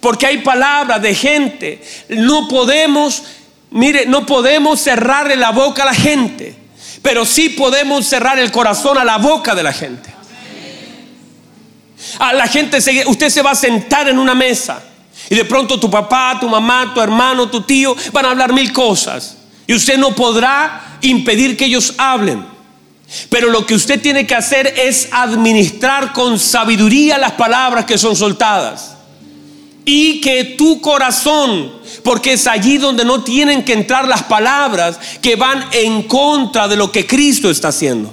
[SPEAKER 1] Porque hay palabras de gente. No podemos, mire, no podemos cerrarle la boca a la gente. Pero sí podemos cerrar el corazón a la boca de la gente. A la gente, usted se va a sentar en una mesa. Y de pronto tu papá, tu mamá, tu hermano, tu tío van a hablar mil cosas. Y usted no podrá impedir que ellos hablen. Pero lo que usted tiene que hacer es administrar con sabiduría las palabras que son soltadas. Y que tu corazón, porque es allí donde no tienen que entrar las palabras que van en contra de lo que Cristo está haciendo.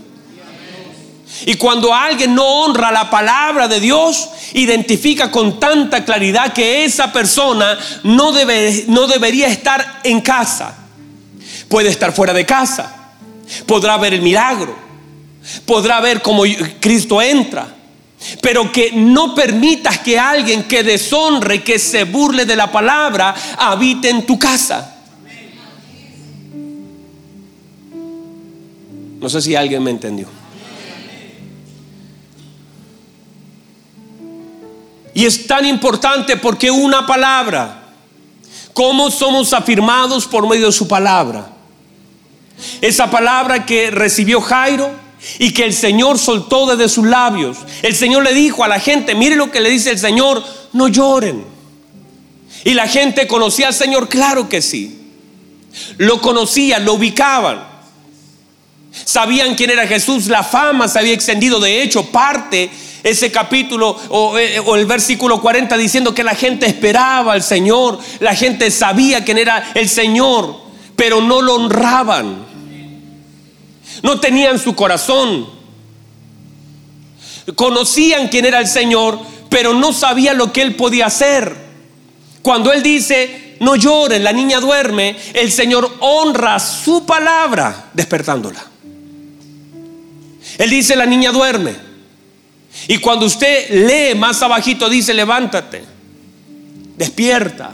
[SPEAKER 1] Y cuando alguien no honra la palabra de Dios, identifica con tanta claridad que esa persona no, debe, no debería estar en casa. Puede estar fuera de casa. Podrá ver el milagro podrá ver cómo Cristo entra, Pero que no permitas que alguien que deshonre, que se burle de la palabra, habite en tu casa. No sé si alguien me entendió. Y es tan importante porque una palabra, ¿cómo somos afirmados por medio de su palabra? Esa palabra que recibió Jairo y que el Señor soltó desde sus labios. El Señor le dijo a la gente, mire lo que le dice el Señor, no lloren. Y la gente conocía al Señor, claro que sí. Lo conocían, lo ubicaban. Sabían quién era Jesús, la fama se había extendido. De hecho, parte ese capítulo eh, o, el versículo 40 diciendo que la gente esperaba al Señor, la gente sabía quién era el Señor, pero no lo honraban. No tenían su corazón. Conocían quién era el Señor, pero no sabían lo que Él podía hacer. Cuando Él dice, no lloren, la niña duerme, el Señor honra su palabra despertándola. Él dice, la niña duerme. Y cuando usted lee más abajito, dice, levántate, despierta.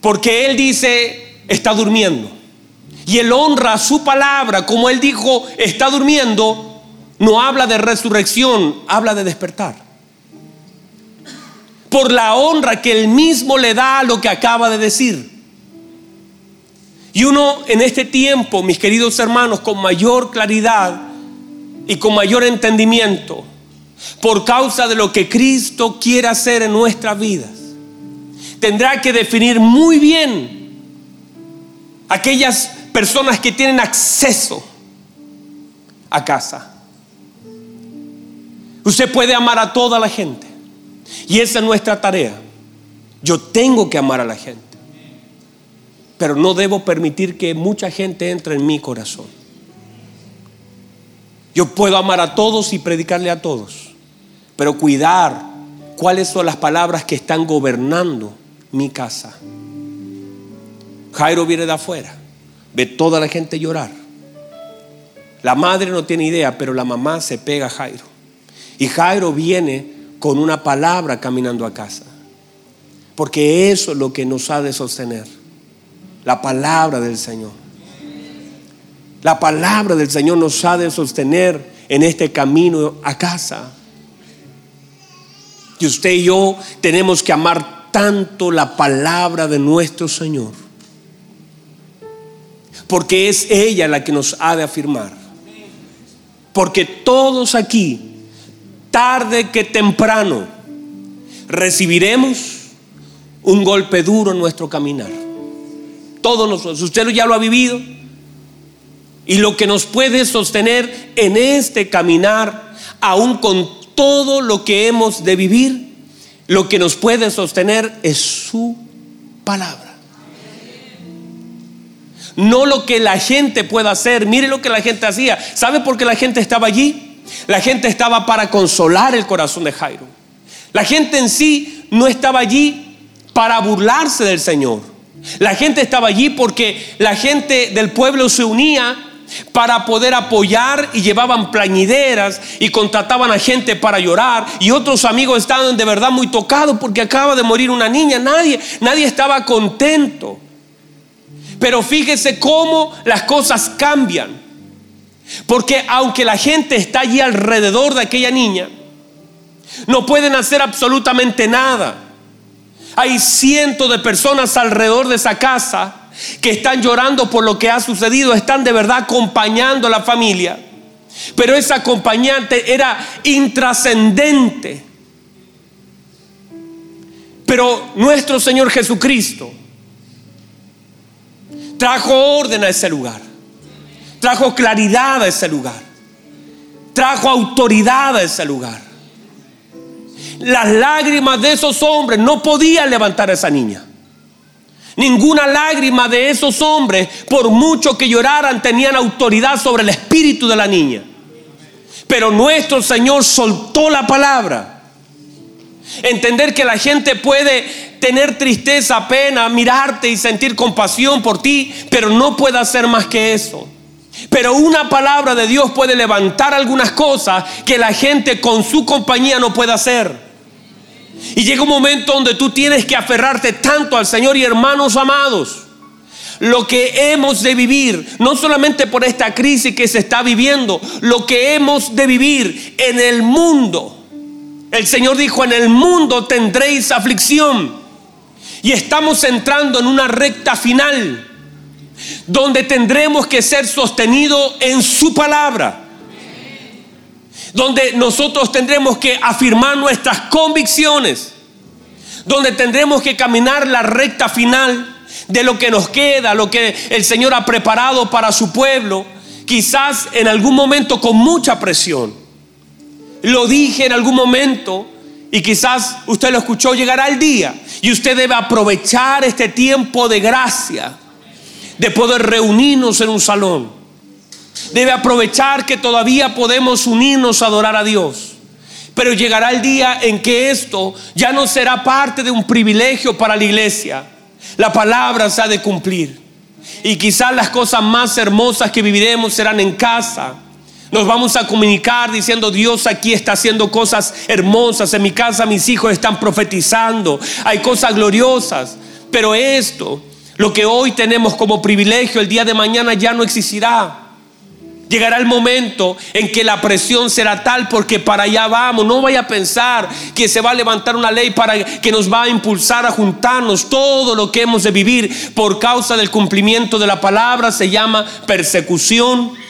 [SPEAKER 1] Porque Él dice, está durmiendo. Y Él honra su palabra, como Él dijo, está durmiendo, no habla de resurrección, habla de despertar. Por la honra que Él mismo le da a lo que acaba de decir. Y uno en este tiempo, mis queridos hermanos, con mayor claridad, y con mayor entendimiento por causa de lo que Cristo quiere hacer en nuestras vidas. Tendrá que definir muy bien aquellas personas que tienen acceso a casa. Usted puede amar a toda la gente y esa es nuestra tarea. Yo tengo que amar a la gente, pero no debo permitir que mucha gente entre en mi corazón. Yo puedo amar a todos y predicarle a todos, pero cuidar cuáles son las palabras que están gobernando mi casa. Jairo viene de afuera, ve toda la gente llorar. La madre no tiene idea, pero la mamá se pega a Jairo. Y Jairo viene con una palabra caminando a casa. Porque eso es lo que nos ha de sostener. La palabra del Señor. La palabra del Señor nos ha de sostener en este camino a casa. Y usted y yo tenemos que amar tanto la palabra de nuestro Señor. Porque es ella la que nos ha de afirmar. Porque todos aquí, tarde que temprano, recibiremos un golpe duro en nuestro caminar. Todos nosotros. Usted ya lo ha vivido. Y lo que nos puede sostener en este caminar, aún con todo lo que hemos de vivir, lo que nos puede sostener es su palabra. No lo que la gente pueda hacer. Mire lo que la gente hacía. ¿Sabe por qué la gente estaba allí? La gente estaba para consolar el corazón de Jairo. La gente en sí no estaba allí para burlarse del Señor. La gente estaba allí porque la gente del pueblo se unía para poder apoyar y llevaban plañideras y contrataban a gente para llorar y otros amigos estaban de verdad muy tocados porque acaba de morir una niña, nadie, nadie estaba contento. Pero fíjese cómo las cosas cambian. Porque aunque la gente está allí alrededor de aquella niña, no pueden hacer absolutamente nada. Hay cientos de personas alrededor de esa casa que están llorando por lo que ha sucedido, están de verdad acompañando a la familia. Pero esa acompañante era intrascendente. Pero nuestro Señor Jesucristo trajo orden a ese lugar, trajo claridad a ese lugar, trajo autoridad a ese lugar. Las lágrimas de esos hombres no podían levantar a esa niña. Ninguna lágrima de esos hombres, por mucho que lloraran, tenían autoridad sobre el espíritu de la niña. Pero nuestro Señor soltó la palabra. Entender que la gente puede tener tristeza, pena, mirarte y sentir compasión por ti, pero no puede hacer más que eso. Pero una palabra de Dios puede levantar algunas cosas que la gente con su compañía no puede hacer. Y llega un momento donde tú tienes que aferrarte tanto al Señor y hermanos amados. Lo que hemos de vivir, no solamente por esta crisis que se está viviendo, lo que hemos de vivir en el mundo. El Señor dijo, en el mundo tendréis aflicción. Y estamos entrando en una recta final donde tendremos que ser sostenidos en su palabra. Donde nosotros tendremos que afirmar nuestras convicciones. Donde tendremos que caminar la recta final de lo que nos queda, lo que el Señor ha preparado para su pueblo. Quizás en algún momento con mucha presión. Lo dije en algún momento y quizás usted lo escuchó, llegará el día y usted debe aprovechar este tiempo de gracia de poder reunirnos en un salón. Debe aprovechar que todavía podemos unirnos a adorar a Dios. Pero llegará el día en que esto ya no será parte de un privilegio para la iglesia. La palabra se ha de cumplir. Y quizás las cosas más hermosas que viviremos serán en casa. Nos vamos a comunicar diciendo Dios aquí está haciendo cosas hermosas. En mi casa mis hijos están profetizando. Hay cosas gloriosas. Pero esto lo que hoy tenemos como privilegio el día de mañana ya no existirá. Llegará el momento en que la presión será tal porque para allá vamos. No vaya a pensar que se va a levantar una ley para que nos va a impulsar a juntarnos. Todo lo que hemos de vivir por causa del cumplimiento de la palabra se llama persecución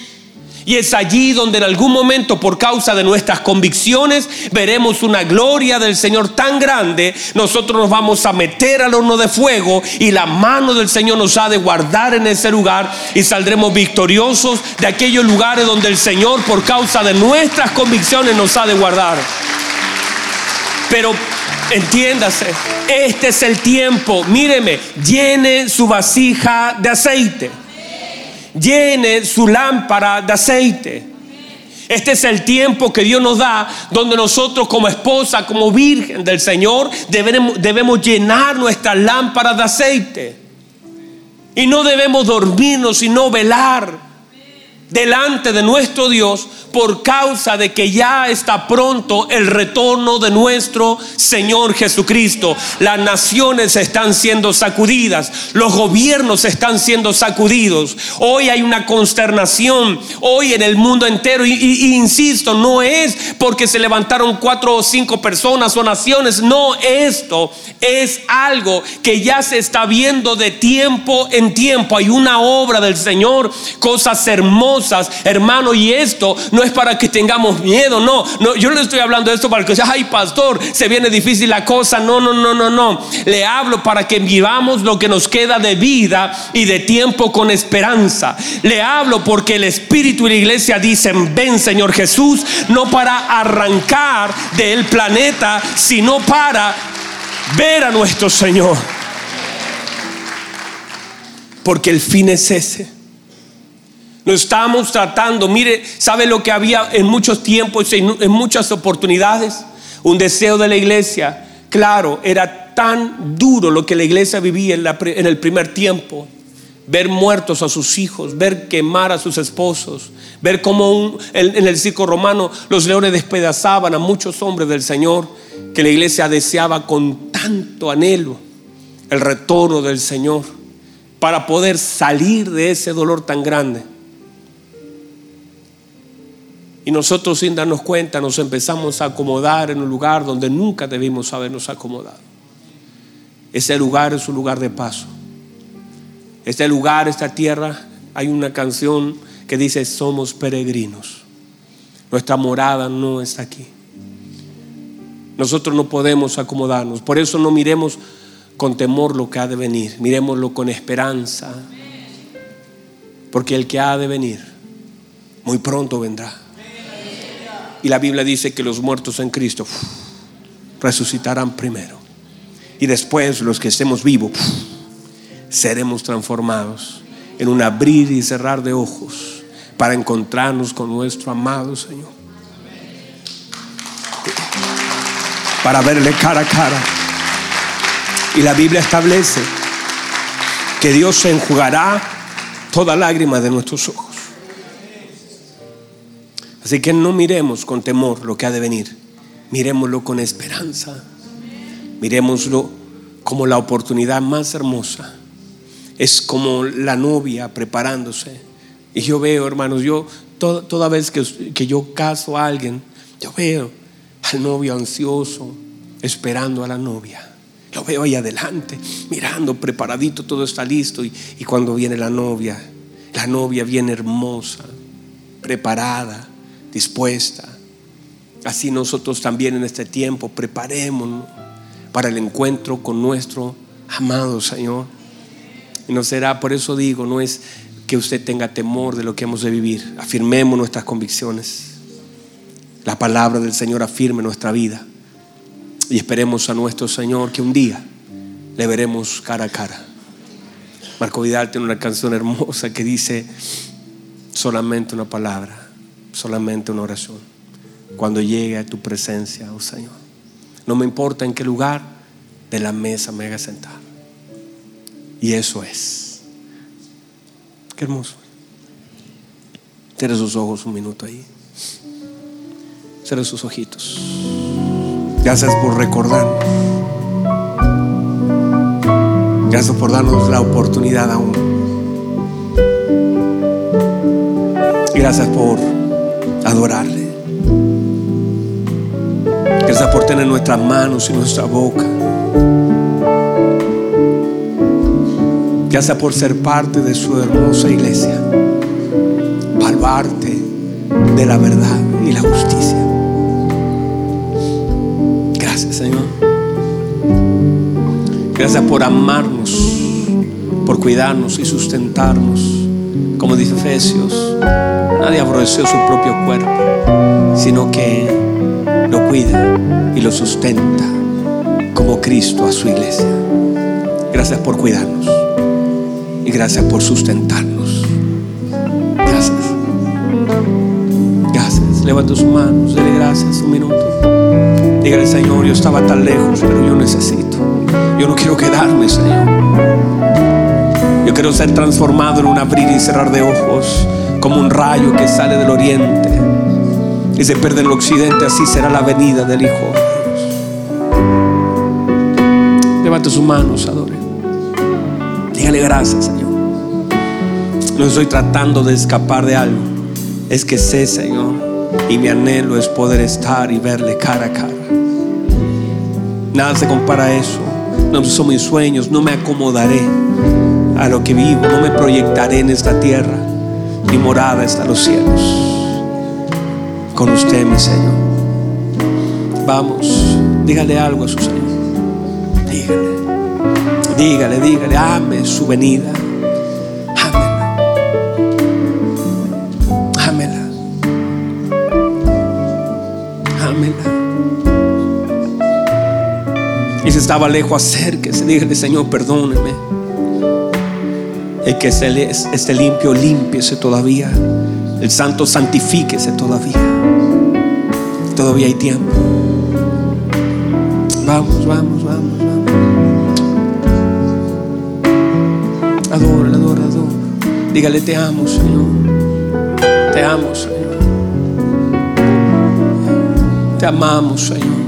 [SPEAKER 1] y es allí donde en algún momento, por causa de nuestras convicciones, veremos una gloria del Señor tan grande. Nosotros nos vamos a meter al horno de fuego y la mano del Señor nos ha de guardar en ese lugar y saldremos victoriosos de aquellos lugares donde el Señor, por causa de nuestras convicciones, nos ha de guardar. Pero entiéndase, este es el tiempo. Míreme, llene su vasija de aceite llene su lámpara de aceite. Este es el tiempo que Dios nos da donde nosotros como esposa, como virgen del Señor, debemos, llenar nuestra lámpara de aceite. Y no debemos dormirnos, sino velar delante de nuestro Dios por causa de que ya está pronto el retorno de nuestro Señor Jesucristo. Las naciones están siendo sacudidas, los gobiernos están siendo sacudidos. Hoy hay una consternación, hoy en el mundo entero, y, insisto, no es porque se levantaron cuatro o cinco personas o naciones, no, esto es algo que ya se está viendo de tiempo en tiempo. Hay una obra del Señor, cosas hermosas, hermano, y esto no es para que tengamos miedo, no, no, yo no le estoy hablando de esto para que sea, ay pastor, se viene difícil la cosa, no, no, no, no, no, le hablo para que vivamos lo que nos queda de vida y de tiempo con esperanza, le hablo porque el Espíritu y la iglesia dicen, ven Señor Jesús, no para arrancar del planeta, sino para ver a nuestro Señor. Porque el fin es ese. Lo estamos tratando. Mire, ¿sabe lo que había en muchos tiempos, en, en muchas oportunidades? Un deseo de la iglesia. Claro, era tan duro lo que la iglesia vivía en, el primer tiempo. Ver muertos a sus hijos, ver quemar a sus esposos, ver cómo en el circo romano los leones despedazaban a muchos hombres del Señor que la iglesia deseaba con tanto anhelo el retorno del Señor para poder salir de ese dolor tan grande. Y nosotros sin darnos cuenta nos empezamos a acomodar en un lugar donde nunca debimos habernos acomodado. Ese lugar es un lugar de paso. Este lugar, esta tierra, hay una canción que dice, somos peregrinos. Nuestra morada no está aquí. Nosotros no podemos acomodarnos. Por eso no miremos con temor lo que ha de venir. Miremoslo con esperanza. Porque el que ha de venir muy pronto vendrá. Y la Biblia dice que los muertos en Cristo resucitarán primero. Y después los que estemos vivos seremos transformados en un abrir y cerrar de ojos para encontrarnos con nuestro amado Señor. Para verle cara a cara. Y la Biblia establece que Dios enjugará toda lágrima de nuestros ojos. Así que no miremos con temor lo que ha de venir, miremoslo con esperanza, miremoslo como la oportunidad más hermosa. Es como la novia preparándose. Y yo veo, hermanos, yo toda, vez que, que yo caso a alguien, yo veo al novio ansioso, esperando a la novia. Lo veo ahí adelante, mirando, preparadito, todo está listo. Y, y cuando viene la novia, la novia viene hermosa, preparada, dispuesta. Así nosotros también en este tiempo preparémonos para el encuentro con nuestro amado Señor. Y no será, por eso digo, no es que usted tenga temor de lo que hemos de vivir. Afirmemos nuestras convicciones. La palabra del Señor afirme nuestra vida. Y esperemos a nuestro Señor que un día le veremos cara a cara. Marco Vidal tiene una canción hermosa que dice solamente una palabra, solamente una oración. Cuando llegue a tu presencia, oh Señor. No me importa en qué lugar de la mesa me haga sentar. Y eso es. Qué hermoso. Cierre sus ojos un minuto ahí. Cierre sus ojitos. Gracias por recordar. Gracias por darnos la oportunidad aún. Gracias por adorarle. Gracias por tener nuestras manos y nuestra boca. Gracias por ser parte de su hermosa iglesia. Palvarte de la verdad y la justicia. Gracias, Señor. Gracias por amarnos, por cuidarnos y sustentarnos. Como dice Efesios, nadie aborreció su propio cuerpo, sino que lo cuida y lo sustenta como Cristo a su iglesia. Gracias por cuidarnos y gracias por sustentarnos. Gracias. Gracias. Levanta sus manos, dele gracias un minuto. Dígale, Señor, yo estaba tan lejos, pero yo necesito. Yo no quiero quedarme, Señor. Quiero ser transformado en un abrir y cerrar de ojos, como un rayo que sale del oriente y se pierde en el occidente. Así será la venida del Hijo. Levante sus manos, adore. Dígale gracias, Señor. No estoy tratando de escapar de algo. Es que sé, Señor, y mi anhelo es poder estar y verle cara a cara. Nada se compara a eso. No son mis sueños. No me acomodaré a lo que vivo. No me proyectaré en esta tierra. Mi morada está los cielos. Con usted, mi Señor. Vamos, dígale algo a su Señor. Dígale. Dígale, dígale, ame su venida. Estaba lejos, acérquese. Dígale, Señor, perdóneme. El que esté limpio, límpiese todavía. El santo, santifíquese todavía. Todavía hay tiempo. Vamos, vamos, vamos, vamos. Adora, adora, adora. Dígale, te amo, Señor. Te amo, Señor. Te amamos, Señor.